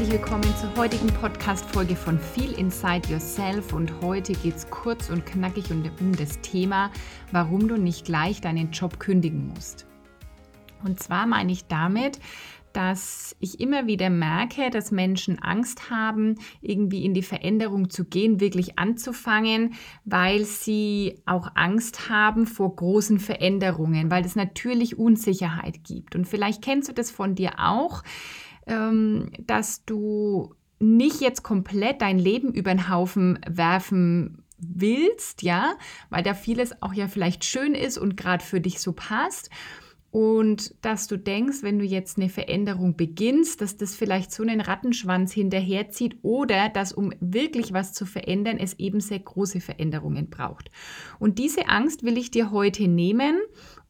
Herzlich willkommen zur heutigen Podcast-Folge von Feel Inside Yourself. Und heute geht es kurz und knackig um das Thema, warum du nicht gleich deinen Job kündigen musst. Und zwar meine ich damit, dass ich immer wieder merke, dass Menschen Angst haben, irgendwie in die Veränderung zu gehen, wirklich anzufangen, weil sie auch Angst haben vor großen Veränderungen, weil es natürlich Unsicherheit gibt. Und vielleicht kennst du das von dir auch ähm, dass du nicht jetzt komplett dein Leben über den Haufen werfen willst, ja, weil da vieles auch ja vielleicht schön ist und gerade für dich so passt. Und dass du denkst, wenn du jetzt eine Veränderung beginnst, dass das vielleicht so einen Rattenschwanz hinterherzieht oder dass, um wirklich was zu verändern, es eben sehr große Veränderungen braucht. Und diese Angst will ich dir heute nehmen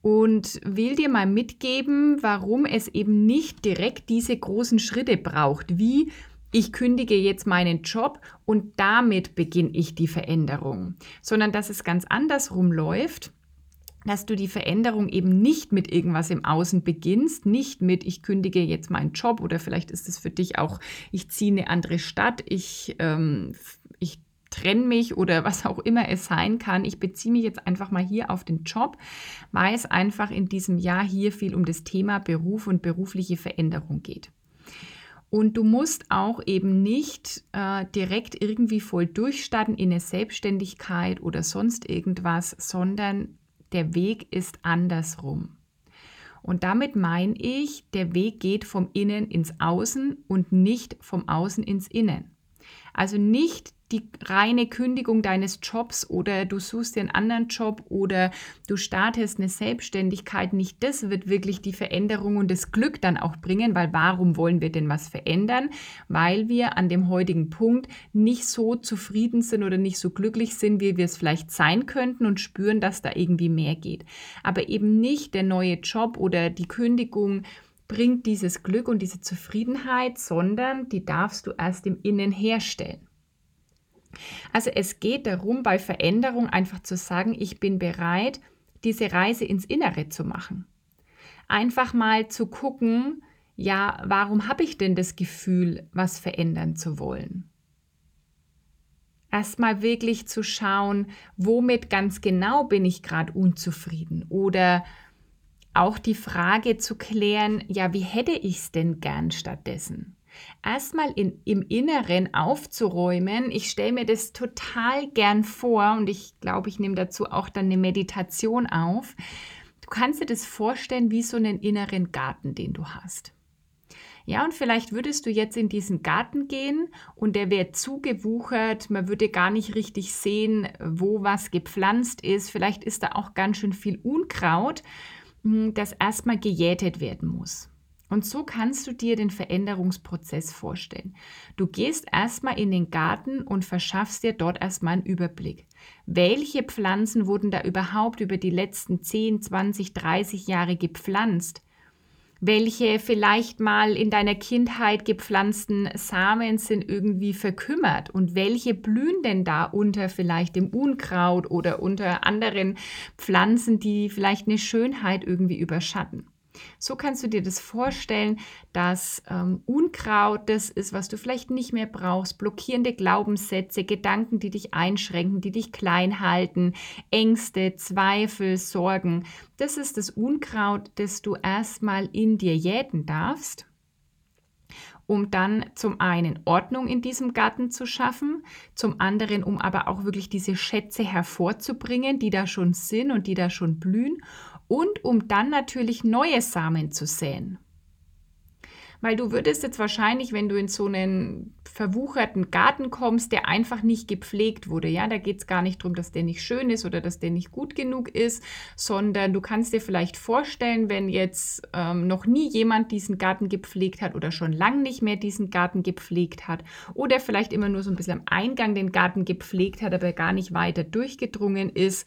und will dir mal mitgeben, warum es eben nicht direkt diese großen Schritte braucht, wie ich kündige jetzt meinen Job und damit beginne ich die Veränderung, sondern dass es ganz andersrum läuft dass du die Veränderung eben nicht mit irgendwas im Außen beginnst, nicht mit, ich kündige jetzt meinen Job oder vielleicht ist es für dich auch, ich ziehe eine andere Stadt, ich, ähm, ich trenne mich oder was auch immer es sein kann. Ich beziehe mich jetzt einfach mal hier auf den Job, weil es einfach in diesem Jahr hier viel um das Thema Beruf und berufliche Veränderung geht. Und du musst auch eben nicht äh, direkt irgendwie voll durchstarten in eine Selbstständigkeit oder sonst irgendwas, sondern der Weg ist andersrum. Und damit meine ich, der Weg geht vom Innen ins Außen und nicht vom Außen ins Innen. Also nicht die reine Kündigung deines Jobs oder du suchst dir einen anderen Job oder du startest eine Selbstständigkeit. Nicht das wird wirklich die Veränderung und das Glück dann auch bringen, weil warum wollen wir denn was verändern? Weil wir an dem heutigen Punkt nicht so zufrieden sind oder nicht so glücklich sind, wie wir es vielleicht sein könnten und spüren, dass da irgendwie mehr geht. Aber eben nicht der neue Job oder die Kündigung bringt dieses Glück und diese Zufriedenheit, sondern die darfst du erst im Innen herstellen. Also es geht darum, bei Veränderung einfach zu sagen, ich bin bereit, diese Reise ins Innere zu machen. Einfach mal zu gucken, ja, warum habe ich denn das Gefühl, was verändern zu wollen? Erstmal wirklich zu schauen, womit ganz genau bin ich gerade unzufrieden oder auch die Frage zu klären, ja, wie hätte ich es denn gern stattdessen? Erstmal in, im Inneren aufzuräumen. Ich stelle mir das total gern vor und ich glaube, ich nehme dazu auch dann eine Meditation auf. Du kannst dir das vorstellen wie so einen inneren Garten, den du hast. Ja, und vielleicht würdest du jetzt in diesen Garten gehen und der wäre zugewuchert, man würde gar nicht richtig sehen, wo was gepflanzt ist. Vielleicht ist da auch ganz schön viel Unkraut, hm, das erstmal gejätet werden muss. Und so kannst du dir den Veränderungsprozess vorstellen. Du gehst erstmal in den Garten und verschaffst dir dort erstmal einen Überblick. Welche Pflanzen wurden da überhaupt über die letzten 10, 20, 30 Jahre gepflanzt? Welche vielleicht mal in deiner Kindheit gepflanzten Samen sind irgendwie verkümmert und welche blühen denn da unter vielleicht dem Unkraut oder unter anderen Pflanzen, die vielleicht eine Schönheit irgendwie überschatten? So kannst du dir das vorstellen, dass ähm, Unkraut das ist, was du vielleicht nicht mehr brauchst, blockierende Glaubenssätze, Gedanken, die dich einschränken, die dich klein halten, Ängste, Zweifel, Sorgen. Das ist das Unkraut, das du erstmal in dir jäten darfst um dann zum einen Ordnung in diesem Garten zu schaffen, zum anderen, um aber auch wirklich diese Schätze hervorzubringen, die da schon sind und die da schon blühen und um dann natürlich neue Samen zu säen. Weil du würdest jetzt wahrscheinlich, wenn du in so einen verwucherten Garten kommst, der einfach nicht gepflegt wurde, ja, da geht es gar nicht darum, dass der nicht schön ist oder dass der nicht gut genug ist, sondern du kannst dir vielleicht vorstellen, wenn jetzt ähm, noch nie jemand diesen Garten gepflegt hat oder schon lange nicht mehr diesen Garten gepflegt hat oder vielleicht immer nur so ein bisschen am Eingang den Garten gepflegt hat, aber gar nicht weiter durchgedrungen ist,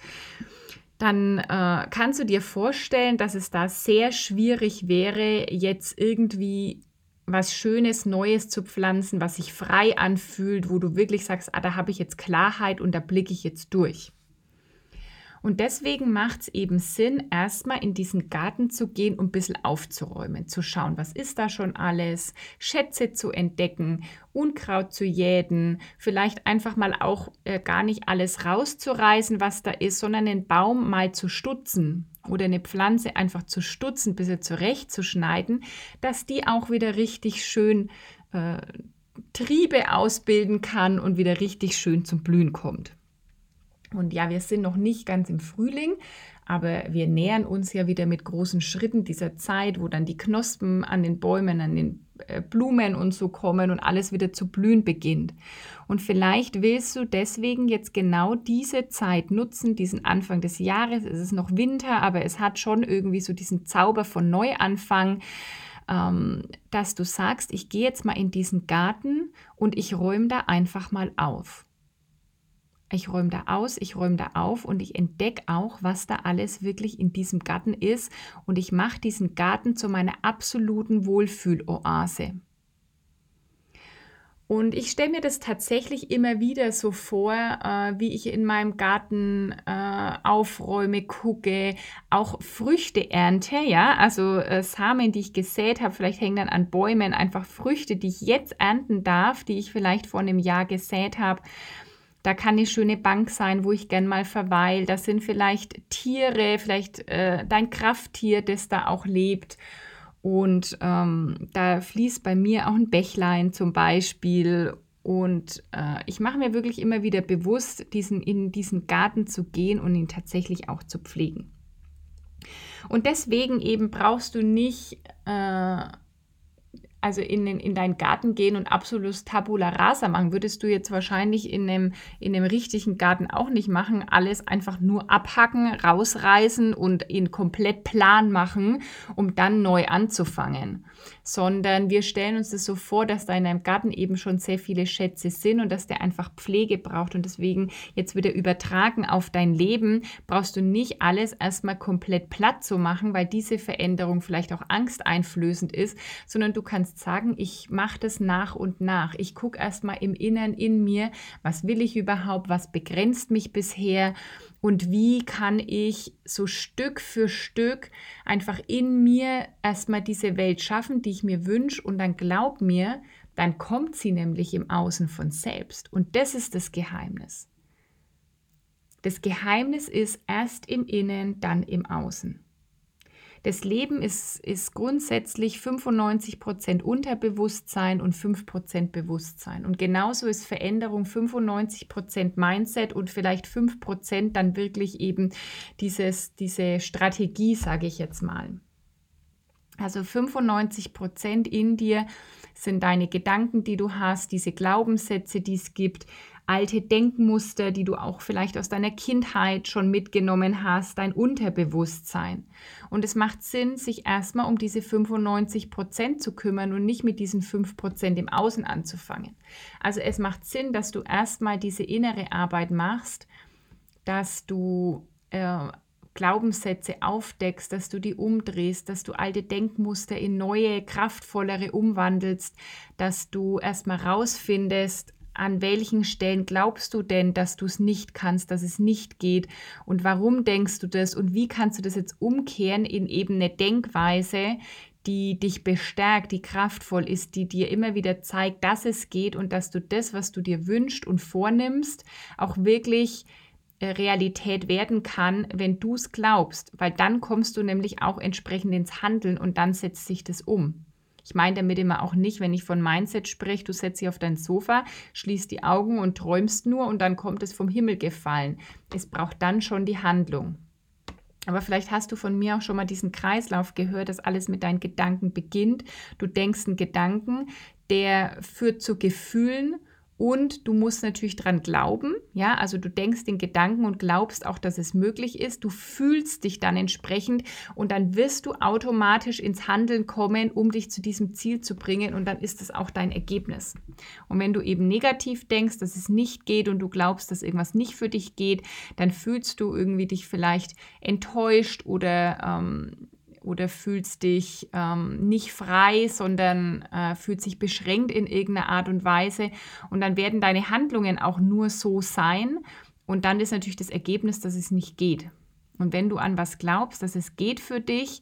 dann äh, kannst du dir vorstellen, dass es da sehr schwierig wäre, jetzt irgendwie was Schönes, Neues zu pflanzen, was sich frei anfühlt, wo du wirklich sagst, ah, da habe ich jetzt Klarheit und da blicke ich jetzt durch. Und deswegen macht es eben Sinn, erstmal in diesen Garten zu gehen und ein bisschen aufzuräumen, zu schauen, was ist da schon alles, Schätze zu entdecken, Unkraut zu jäten, vielleicht einfach mal auch äh, gar nicht alles rauszureißen, was da ist, sondern den Baum mal zu stutzen oder eine Pflanze einfach zu stutzen, bis sie zurechtzuschneiden, dass die auch wieder richtig schön äh, Triebe ausbilden kann und wieder richtig schön zum Blühen kommt. Und ja, wir sind noch nicht ganz im Frühling, aber wir nähern uns ja wieder mit großen Schritten dieser Zeit, wo dann die Knospen an den Bäumen, an den äh, Blumen und so kommen und alles wieder zu blühen beginnt. Und vielleicht willst du deswegen jetzt genau diese Zeit nutzen, diesen Anfang des Jahres. Es ist noch Winter, aber es hat schon irgendwie so diesen Zauber von Neuanfang ähm, dass du sagst, ich gehe jetzt mal in diesen Garten und ich räume da einfach mal auf. Ich räume da aus, ich räume da auf und ich entdecke auch, was da alles wirklich in diesem Garten ist. Und ich mache diesen Garten zu meiner absoluten Wohlfühloase. Und ich stelle mir das tatsächlich immer wieder so vor, äh, wie ich in meinem Garten äh, aufräume, gucke, auch Früchte ernte, ja, also äh, Samen, die ich gesät habe, vielleicht hängen dann an Bäumen einfach Früchte, die ich jetzt ernten darf, die ich vielleicht vor einem Jahr gesät habe. Da kann eine schöne Bank sein, wo ich gern mal verweile. Das sind vielleicht Tiere, vielleicht äh, dein Krafttier, das da auch lebt. Und ähm, da fließt bei mir auch ein Bächlein zum Beispiel. Und äh, ich mache mir wirklich immer wieder bewusst, diesen, in diesen Garten zu gehen und ihn tatsächlich auch zu pflegen. Und deswegen eben brauchst du nicht äh, also in, den, in deinen Garten gehen und absolut Tabula Rasa machen, würdest du jetzt wahrscheinlich in einem, in einem richtigen Garten auch nicht machen. Alles einfach nur abhacken, rausreißen und ihn komplett plan machen, um dann neu anzufangen sondern wir stellen uns das so vor, dass da in einem Garten eben schon sehr viele Schätze sind und dass der einfach Pflege braucht und deswegen jetzt wieder übertragen auf dein Leben, brauchst du nicht alles erstmal komplett platt zu machen, weil diese Veränderung vielleicht auch angsteinflößend ist, sondern du kannst sagen, ich mache das nach und nach. Ich gucke erstmal im Innern in mir, was will ich überhaupt, was begrenzt mich bisher und wie kann ich so Stück für Stück einfach in mir erstmal diese Welt schaffen, die ich mir wünsche und dann glaub mir, dann kommt sie nämlich im Außen von selbst. Und das ist das Geheimnis. Das Geheimnis ist erst im Innen, dann im Außen. Das Leben ist, ist grundsätzlich 95 Prozent Unterbewusstsein und 5 Prozent Bewusstsein. Und genauso ist Veränderung 95 Prozent Mindset und vielleicht 5 Prozent dann wirklich eben dieses, diese Strategie, sage ich jetzt mal. Also 95 Prozent in dir sind deine Gedanken, die du hast, diese Glaubenssätze, die es gibt, alte Denkmuster, die du auch vielleicht aus deiner Kindheit schon mitgenommen hast, dein Unterbewusstsein. Und es macht Sinn, sich erstmal um diese 95 Prozent zu kümmern und nicht mit diesen 5 Prozent im Außen anzufangen. Also es macht Sinn, dass du erstmal diese innere Arbeit machst, dass du äh, Glaubenssätze aufdeckst, dass du die umdrehst, dass du alte Denkmuster in neue, kraftvollere umwandelst, dass du erstmal rausfindest, an welchen Stellen glaubst du denn, dass du es nicht kannst, dass es nicht geht? Und warum denkst du das? Und wie kannst du das jetzt umkehren in eben eine Denkweise, die dich bestärkt, die kraftvoll ist, die dir immer wieder zeigt, dass es geht und dass du das, was du dir wünschst und vornimmst, auch wirklich äh, Realität werden kann, wenn du es glaubst, weil dann kommst du nämlich auch entsprechend ins Handeln und dann setzt sich das um. Ich meine damit immer auch nicht, wenn ich von Mindset spreche, du setzt dich auf dein Sofa, schließt die Augen und träumst nur und dann kommt es vom Himmel gefallen. Es braucht dann schon die Handlung. Aber vielleicht hast du von mir auch schon mal diesen Kreislauf gehört, dass alles mit deinen Gedanken beginnt. Du denkst einen Gedanken, der führt zu Gefühlen und du musst natürlich dran glauben, ja, also du denkst den Gedanken und glaubst auch, dass es möglich ist. Du fühlst dich dann entsprechend und dann wirst du automatisch ins Handeln kommen, um dich zu diesem Ziel zu bringen und dann ist es auch dein Ergebnis. Und wenn du eben negativ denkst, dass es nicht geht und du glaubst, dass irgendwas nicht für dich geht, dann fühlst du irgendwie dich vielleicht enttäuscht oder ähm, oder fühlst dich ähm, nicht frei, sondern äh, fühlst dich beschränkt in irgendeiner Art und Weise. Und dann werden deine Handlungen auch nur so sein. Und dann ist natürlich das Ergebnis, dass es nicht geht. Und wenn du an was glaubst, dass es geht für dich,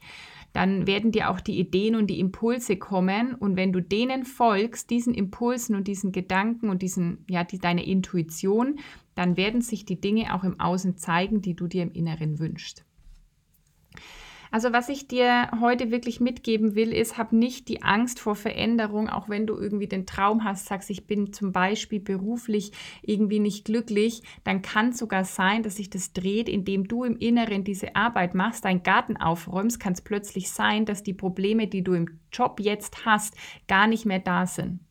dann werden dir auch die Ideen und die Impulse kommen. Und wenn du denen folgst, diesen Impulsen und diesen Gedanken und diesen, ja, die, deine Intuition, dann werden sich die Dinge auch im Außen zeigen, die du dir im Inneren wünschst. Also was ich dir heute wirklich mitgeben will, ist, hab nicht die Angst vor Veränderung, auch wenn du irgendwie den Traum hast, sagst, ich bin zum Beispiel beruflich irgendwie nicht glücklich, dann kann es sogar sein, dass sich das dreht, indem du im Inneren diese Arbeit machst, deinen Garten aufräumst, kann es plötzlich sein, dass die Probleme, die du im Job jetzt hast, gar nicht mehr da sind.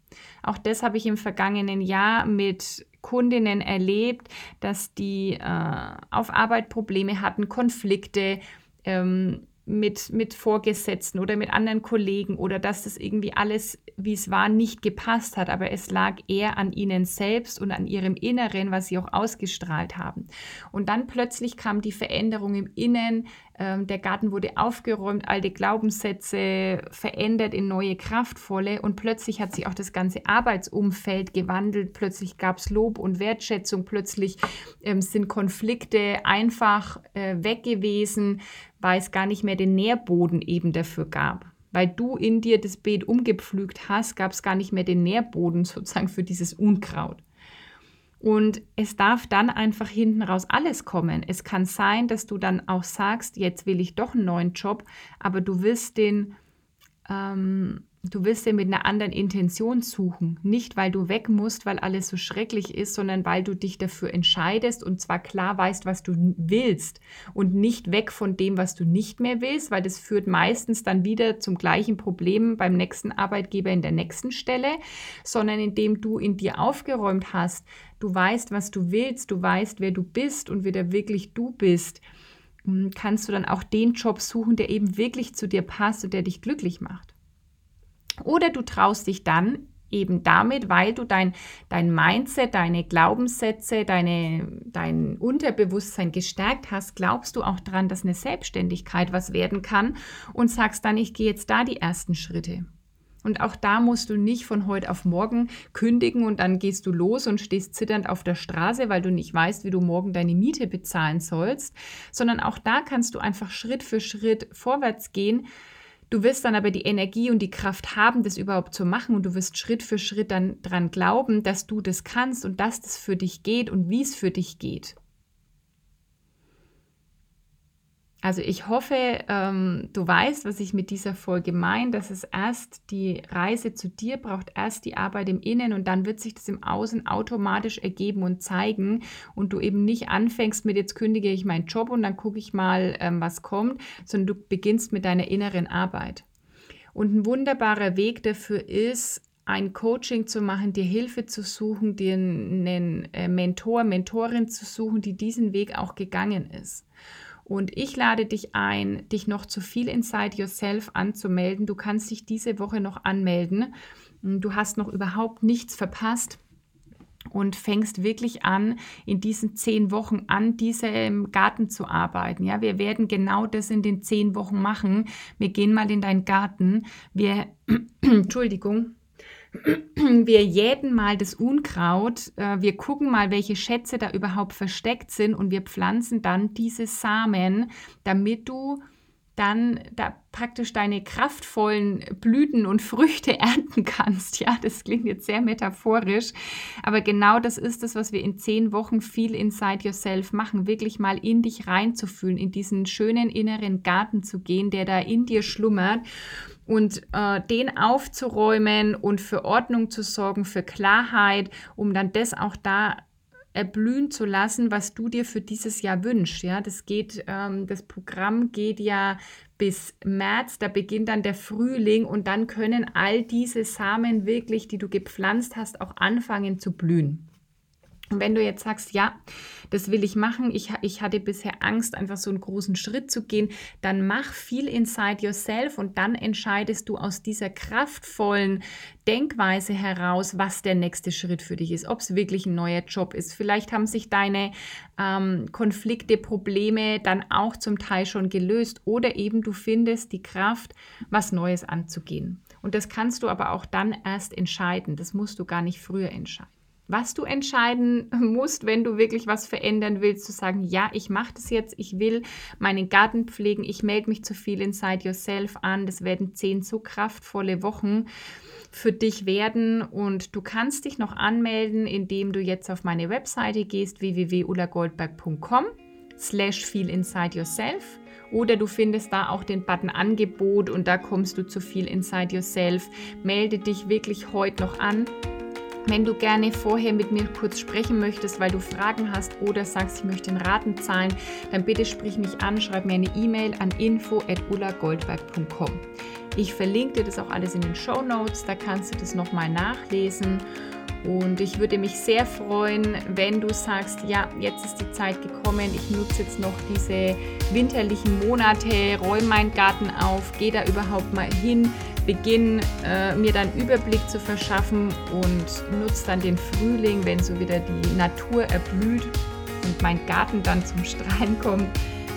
Auch das habe ich im vergangenen Jahr mit Kundinnen erlebt, dass die äh, auf Arbeit Probleme hatten, Konflikte, ähm, mit, mit Vorgesetzten oder mit anderen Kollegen oder dass das irgendwie alles, wie es war, nicht gepasst hat. Aber es lag eher an ihnen selbst und an ihrem Inneren, was sie auch ausgestrahlt haben. Und dann plötzlich kam die Veränderung im Innen. Ähm, der Garten wurde aufgeräumt, alte Glaubenssätze verändert in neue, kraftvolle. Und plötzlich hat sich auch das ganze Arbeitsumfeld gewandelt. Plötzlich gab es Lob und Wertschätzung. Plötzlich ähm, sind Konflikte einfach äh, weg gewesen weil es gar nicht mehr den Nährboden eben dafür gab. Weil du in dir das Beet umgepflügt hast, gab es gar nicht mehr den Nährboden sozusagen für dieses Unkraut. Und es darf dann einfach hinten raus alles kommen. Es kann sein, dass du dann auch sagst, jetzt will ich doch einen neuen Job, aber du wirst den ähm, Du willst dir mit einer anderen Intention suchen. Nicht, weil du weg musst, weil alles so schrecklich ist, sondern weil du dich dafür entscheidest und zwar klar weißt, was du willst und nicht weg von dem, was du nicht mehr willst, weil das führt meistens dann wieder zum gleichen Problem beim nächsten Arbeitgeber in der nächsten Stelle, sondern indem du in dir aufgeräumt hast, du weißt, was du willst, du weißt, wer du bist und wieder wirklich du bist hm, kannst du dann auch den Job suchen, der eben wirklich zu dir passt und der dich glücklich macht. Oder du traust dich dann eben damit, weil du dein, dein Mindset, deine Glaubenssätze, deine, dein Unterbewusstsein gestärkt hast, glaubst du auch daran, dass eine Selbstständigkeit was werden kann und sagst dann, ich gehe jetzt da die ersten Schritte. Und auch da musst du nicht von heute auf morgen kündigen und dann gehst du los und stehst zitternd auf der Straße, weil du nicht weißt, wie du morgen deine Miete bezahlen sollst, sondern auch da kannst du einfach Schritt für Schritt vorwärts gehen, Du wirst dann aber die Energie und die Kraft haben, das überhaupt zu machen und du wirst Schritt für Schritt dann dran glauben, dass du das kannst und dass das für dich geht und wie es für dich geht. Also ich hoffe, ähm, du weißt, was ich mit dieser Folge meine, dass es erst die Reise zu dir braucht, erst die Arbeit im Innen und dann wird sich das im Außen automatisch ergeben und zeigen und du eben nicht anfängst mit, jetzt kündige ich meinen Job und dann gucke ich mal, ähm, was kommt, sondern du beginnst mit deiner inneren Arbeit. Und ein wunderbarer Weg dafür ist, ein Coaching zu machen, dir Hilfe zu suchen, dir einen äh, Mentor, Mentorin zu suchen, die diesen Weg auch gegangen ist. Und ich lade dich ein, dich noch zu viel Inside Yourself anzumelden. Du kannst dich diese Woche noch anmelden. Du hast noch überhaupt nichts verpasst und fängst wirklich an, in diesen zehn Wochen an diesem Garten zu arbeiten. Ja, wir werden genau das in den zehn Wochen machen. Wir gehen mal in deinen Garten. Wir, Entschuldigung, wir jäten mal das Unkraut, äh, wir gucken mal, welche Schätze da überhaupt versteckt sind und wir pflanzen dann diese Samen, damit du dann da praktisch deine kraftvollen Blüten und Früchte ernten kannst. Ja, das klingt jetzt sehr metaphorisch, aber genau das ist es, was wir in zehn Wochen viel Inside Yourself machen, wirklich mal in dich reinzufühlen, in diesen schönen inneren Garten zu gehen, der da in dir schlummert und äh, den aufzuräumen und für Ordnung zu sorgen, für Klarheit, um dann das auch da erblühen zu lassen, was du dir für dieses Jahr wünschst. Ja, das geht, ähm, das Programm geht ja bis März, da beginnt dann der Frühling und dann können all diese Samen wirklich, die du gepflanzt hast, auch anfangen zu blühen. Und wenn du jetzt sagst, ja, das will ich machen, ich, ich hatte bisher Angst, einfach so einen großen Schritt zu gehen, dann mach viel inside yourself und dann entscheidest du aus dieser kraftvollen Denkweise heraus, was der nächste Schritt für dich ist, ob es wirklich ein neuer Job ist. Vielleicht haben sich deine ähm, Konflikte, Probleme dann auch zum Teil schon gelöst oder eben du findest die Kraft, was Neues anzugehen. Und das kannst du aber auch dann erst entscheiden. Das musst du gar nicht früher entscheiden was du entscheiden musst, wenn du wirklich was verändern willst, zu sagen, ja, ich mache das jetzt, ich will meinen Garten pflegen, ich melde mich zu viel Inside Yourself an. Das werden zehn so kraftvolle Wochen für dich werden und du kannst dich noch anmelden, indem du jetzt auf meine Webseite gehst, www.ulagoldberg.com slash feel inside yourself oder du findest da auch den Button Angebot und da kommst du zu viel inside yourself. Melde dich wirklich heute noch an wenn du gerne vorher mit mir kurz sprechen möchtest, weil du Fragen hast oder sagst, ich möchte den Raten zahlen, dann bitte sprich mich an, schreib mir eine E-Mail an info@ulagoldberg.com. Ich verlinke dir das auch alles in den Show Notes, da kannst du das nochmal nachlesen. Und ich würde mich sehr freuen, wenn du sagst, ja, jetzt ist die Zeit gekommen, ich nutze jetzt noch diese winterlichen Monate, räume meinen Garten auf, gehe da überhaupt mal hin, beginne äh, mir dann Überblick zu verschaffen und nutze dann den Frühling, wenn so wieder die Natur erblüht und mein Garten dann zum Strahlen kommt,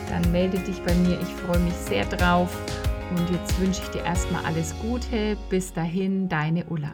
dann melde dich bei mir. Ich freue mich sehr drauf. Und jetzt wünsche ich dir erstmal alles Gute. Bis dahin, deine Ulla.